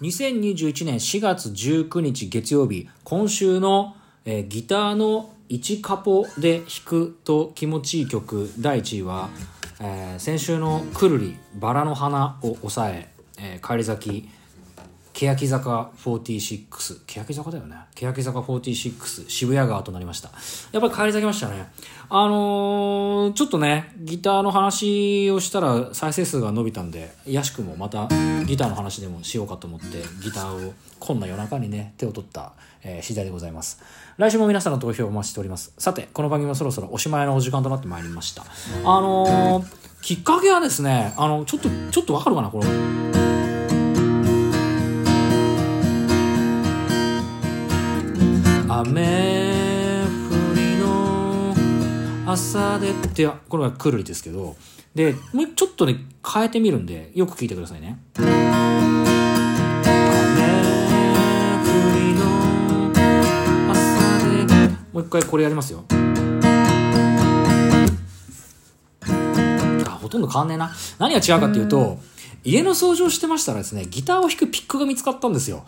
2021年4月19日月曜日、今週の、えーギターの1カポで弾くと気持ちいい曲第1位は、えー先週のくるりバラの花を抑ええー帰り咲き欅坂46欅坂だよね。欅坂46渋谷川となりました。やっぱり帰り咲きましたね。あのーちょっとねギターの話をしたら再生数が伸びたんでやしくもまたギターの話でもしようかと思ってギターをこんな夜中にね手を取った、えー次第でございます。来週も皆さんの投票をお待ちしております。さてこの番組もそろそろおしまいのお時間となってまいりました。あのーきっかけはですねあのちょっとちょっとわかるかなこの朝でってこれはくるりですけどでもうちょっとね変えてみるんでよく聞いてくださいね。もう一回これやりますよ。あほとんど変わんねえな。何が違うかっていうと家の掃除をしてましたらですねギターを弾くピックが見つかったんですよ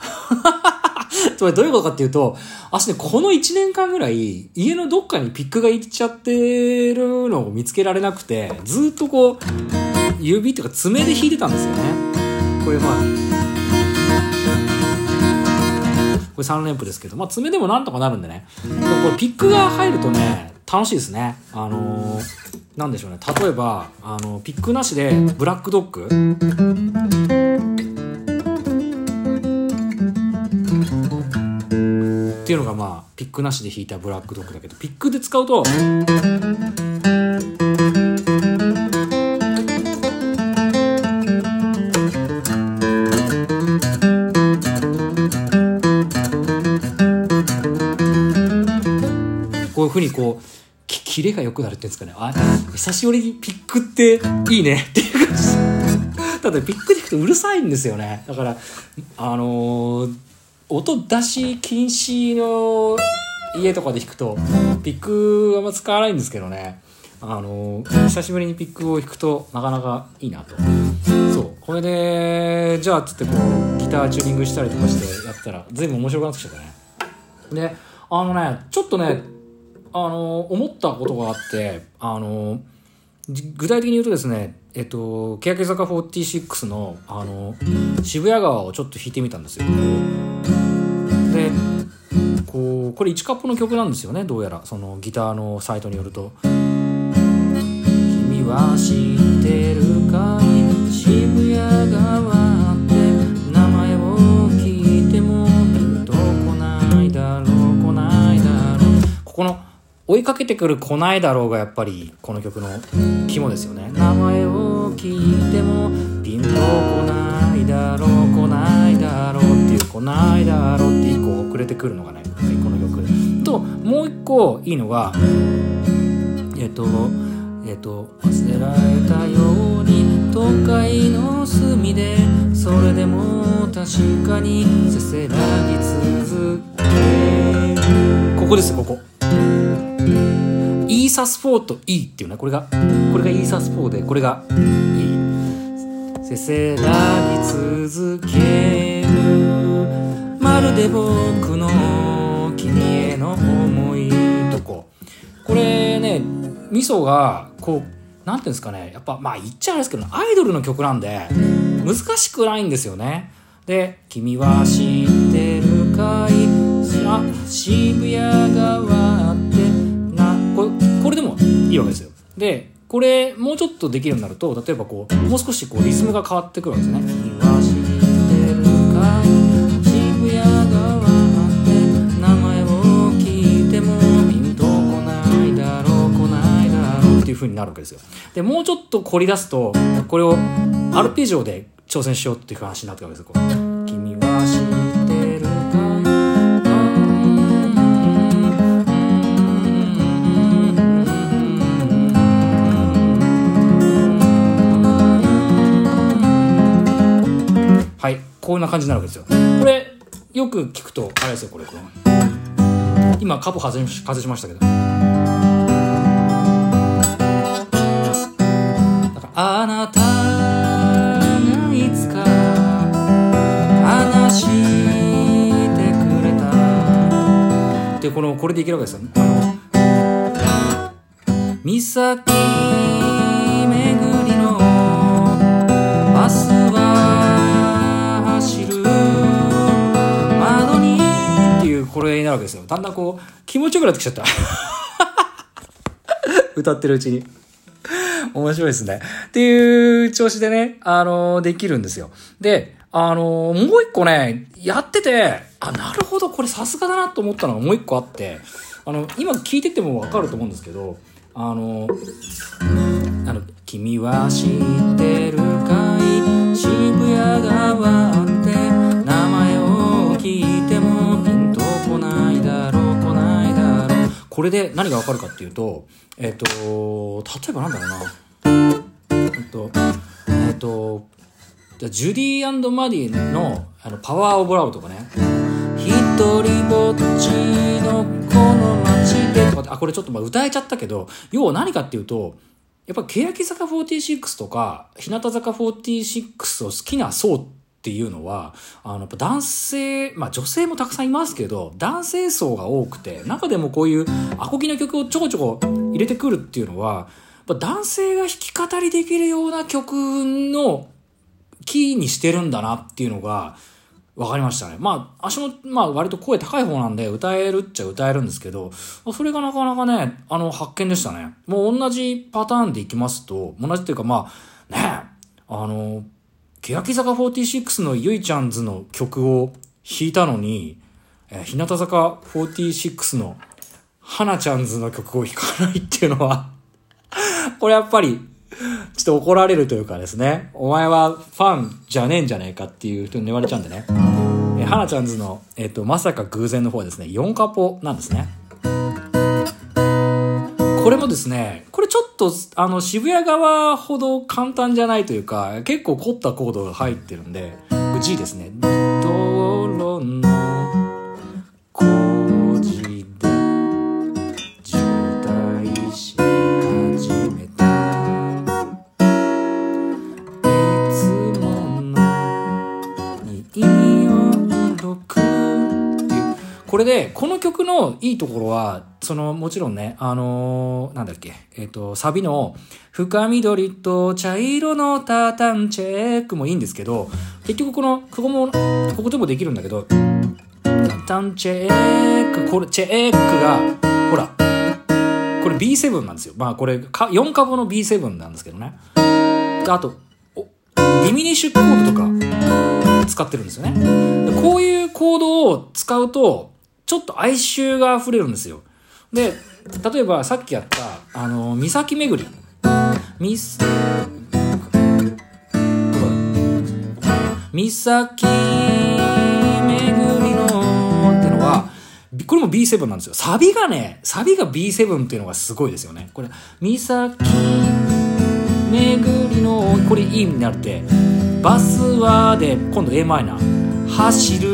つまりどういうことかっていうと、私ね、この1年間ぐらい、家のどっかにピックがいっちゃってるのを見つけられなくて、ずっとこう、指っていうか爪で弾いてたんですよね。これまあ、これ3連符ですけど、まあ爪でもなんとかなるんでね。でこれピックが入るとね、楽しいですね。あのーなんでしょうね。例えば、あの、ピックなしで、ブラックドッグっていうのがまあピックなしで弾いたブラックドッグだけどピックで使うとこういうふうにこうキレが良くなるっていうんですかね。あ久しぶりにピックっていいね。っていう感じ。ただピックで弾くとうるさいんですよね。だからあのー音出し禁止の家とかで弾くとピックあんま使わないんですけどね。あの久しぶりにピックを弾くとなかなかいいなと。そう。これでじゃあつってこうギターチューニングしたりとかしてやったら全部面白くなってきちゃったね。であのねちょっとねあの思ったことがあってあの具体的に言うとですねえっと欅坂46のあの渋谷川をちょっと弾いてみたんですよ。こうこれ1カップの曲なんですよねどうやら。そのギターのサイトによると「君は知ってるかい渋谷川って名前を聞いてもピンとこないだろう来ないだろう」ここの追いかけてくる来ないだろうがやっぱりこの曲の肝ですよね。名前を聞いてもピンとこないだろう来ないだろう。っていう来ないだろって一個遅れてくるのがねこの曲ともう一個いいのがえっとえっと忘れられたように都会の隅でそれでも確かにせせらぎ続け。ここですここ。イーサス4と E っていうねこれがこれがイーサス4でこれがせせらぎ続ける。まるで僕の君への思いとこ。これねミソがこうなんていうんですかね。やっぱまあ言っちゃあれですけどアイドルの曲なんで難しくないんですよね。で「君は知ってるかい？あ渋谷川ってなこれこれでもいいわけですよ。でこれもうちょっとできるようになると例えばこうもう少しこうリズムが変わってくるわけですね「君は知ってるかい渋谷川って名前を聞いてもピンとこないだろう来ないだろう」っていう風になるわけですよ。でもうちょっと凝り出すとこれをアルペジオで挑戦しようっていう話になってくるわけですよこんな感じになるわけですよ。これ、よく聞くと、あれですよ、これ。これ今、カポ外し外しましたけど。あなたがいつか話してくれたでこのこれでいけるわけですよね。あの岬れになるわけですよだんだんこう気持ちよくなってきちゃった 歌ってるうちに面白いですね。っていう調子でね、あのできるんですよ。で、あのもう一個ね、やってて、あ、なるほど、これさすがだなと思ったのがもう一個あって、あの、今聞いててもわかると思うんですけど、あの、あの、君は知ってるかい？渋谷川これで何がわかるかっていうと、えっ、と、例えばなんだろうな。えっと、えっと、ジュディマディのあのパワーオブラブとかね。一人ぼっちのこの街でとかって、あ、これちょっとまあ歌えちゃったけど、要は何かっていうと、やっぱ欅坂46とか、日向坂46を好きな層ってっていうのは、あの、男性、まあ女性もたくさんいますけど、男性層が多くて、中でもこういうアコギの曲をちょこちょこ入れてくるっていうのは、やっぱ男性が弾き語りできるような曲のキーにしてるんだなっていうのが、分かりましたね。まあ、足の、まあ、割と声高い方なんで、歌えるっちゃ歌えるんですけど、それがなかなかね、あの、発見でしたね。もう同じパターンでいきますと、同じっていうか、まあ、ね、あの、欅坂46のゆいちゃんズの曲を弾いたのに、えー、日向坂46の花ちゃんズの曲を弾かないっていうのは これやっぱり、ちょっと怒られるというかですね、お前はファンじゃねえんじゃねえかっていう人に言われちゃうんでね。えー、花ちゃんズの、えっ、ー、と、まさか偶然の方はですね、4カポなんですね。これもですね、と、あの、渋谷側ほど簡単じゃないというか、結構凝ったコードが入ってるんで、G ですね。道路の工事で渋滞し始めた。いつもの246っていう。これで、この曲のいいところは、その、もちろんね、あのー、なんだっけ、えっ、ー、と、サビの、深緑と茶色のタタンチェックもいいんですけど、結局この、ここも、ここでもできるんだけど、タタンチェック、これ、チェックが、ほら、これ B7 なんですよ。まあこれ、4カボの B7 なんですけどね。あと、ディミニッシュコードとか使ってるんですよね。こういうコードを使うと、ちょっと哀愁が溢れるんですよ。で、例えばさっきやった、あの、岬巡り。みす、岬巡りのってのは、これも B7 なんですよ。サビがね、サビが B7 っていうのがすごいですよね。これ、岬巡りの、これ E になって、バスはで、今度 a マイナー。走る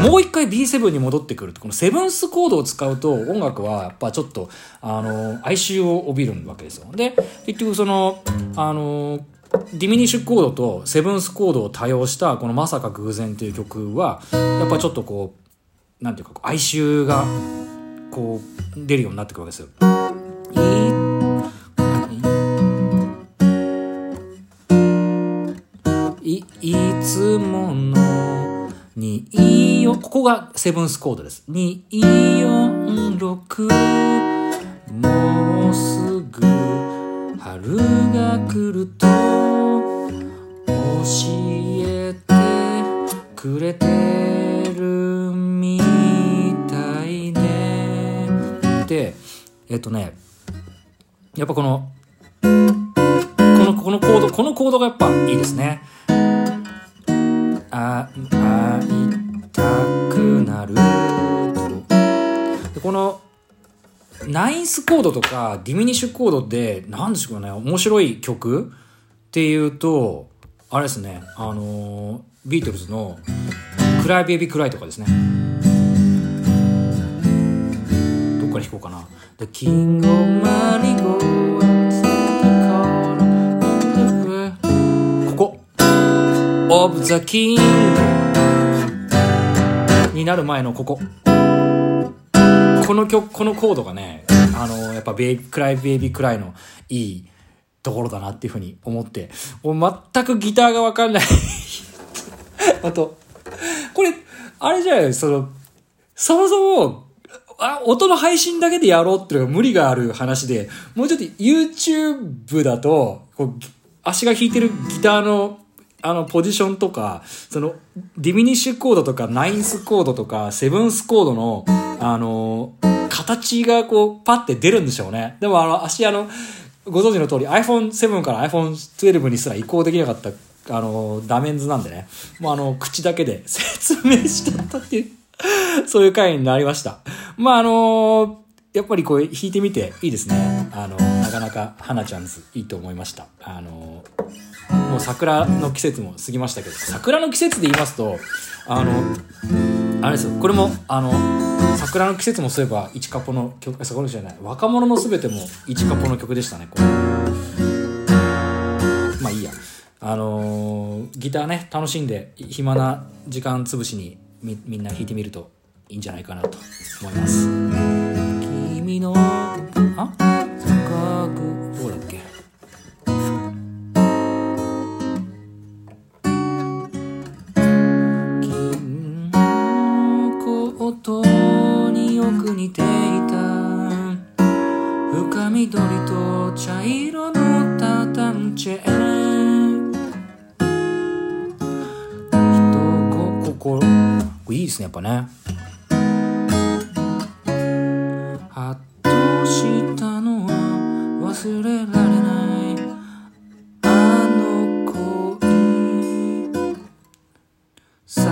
もう一回 B7 に戻ってくるとこのセブンスコードを使うと音楽はやっぱちょっとあの哀愁を帯びるわけですよで結局そのあのディミニッシュコードとセブンスコードを多用したこのまさか偶然という曲はやっぱちょっとこうなんていうか哀愁がこう出るようになってくるわけですよ。の2、ここがセブンスコードです。2、4、6、もうすぐ春が来ると教えてくれてるみたいね。で、えっとね、やっぱこの、この、このコード、このコードがやっぱいいですね。あ、る。でこのナインスコードとかディミニッシュコードで何でしょうね面白い曲？っていうとあれですねあの、ビートルズの「クライベイビークライ」とかですね。どっから弾こうかな「The King of Marigold」オブザキングになる前のここ。この曲このコードがねあのやっぱベイクライベイビークライのいいところだなっていうふうに思ってもう全くギターがわかんない あとこれあれじゃないそのそもそもあ、音の配信だけでやろうっていうのが無理がある話で、もうちょっと YouTube だと、こう、足が弾いてるギターの、あの、ポジションとか、その、ディミニッシュコードとか、ナインスコードとか、セブンスコードの、あの、形がこう、パッて出るんでしょうね。でもあの、足あの、ご存知の通り iPhone7 から iPhone12 にすら移行できなかった、あの、ダメンズなんでね。もうあの、口だけで 説明しちゃったっていう。そういう回になりました。まあ、あの、やっぱりこう弾いてみていいですね。あの、なかなか花ちゃんズいいと思いました。あのー、もう桜の季節も過ぎましたけど、桜の季節で言いますと、あの、あれですよ、これも、あの、桜の季節もそういえば、一カポの曲、そこじゃない、若者のすべても一カポの曲でしたね、これ。まあいいや。あのー、ギターね、楽しんで、暇な時間潰しにみみんな弾いてみるといいんじゃないかなと思います君のあ？教え人こここいいですねやっぱね。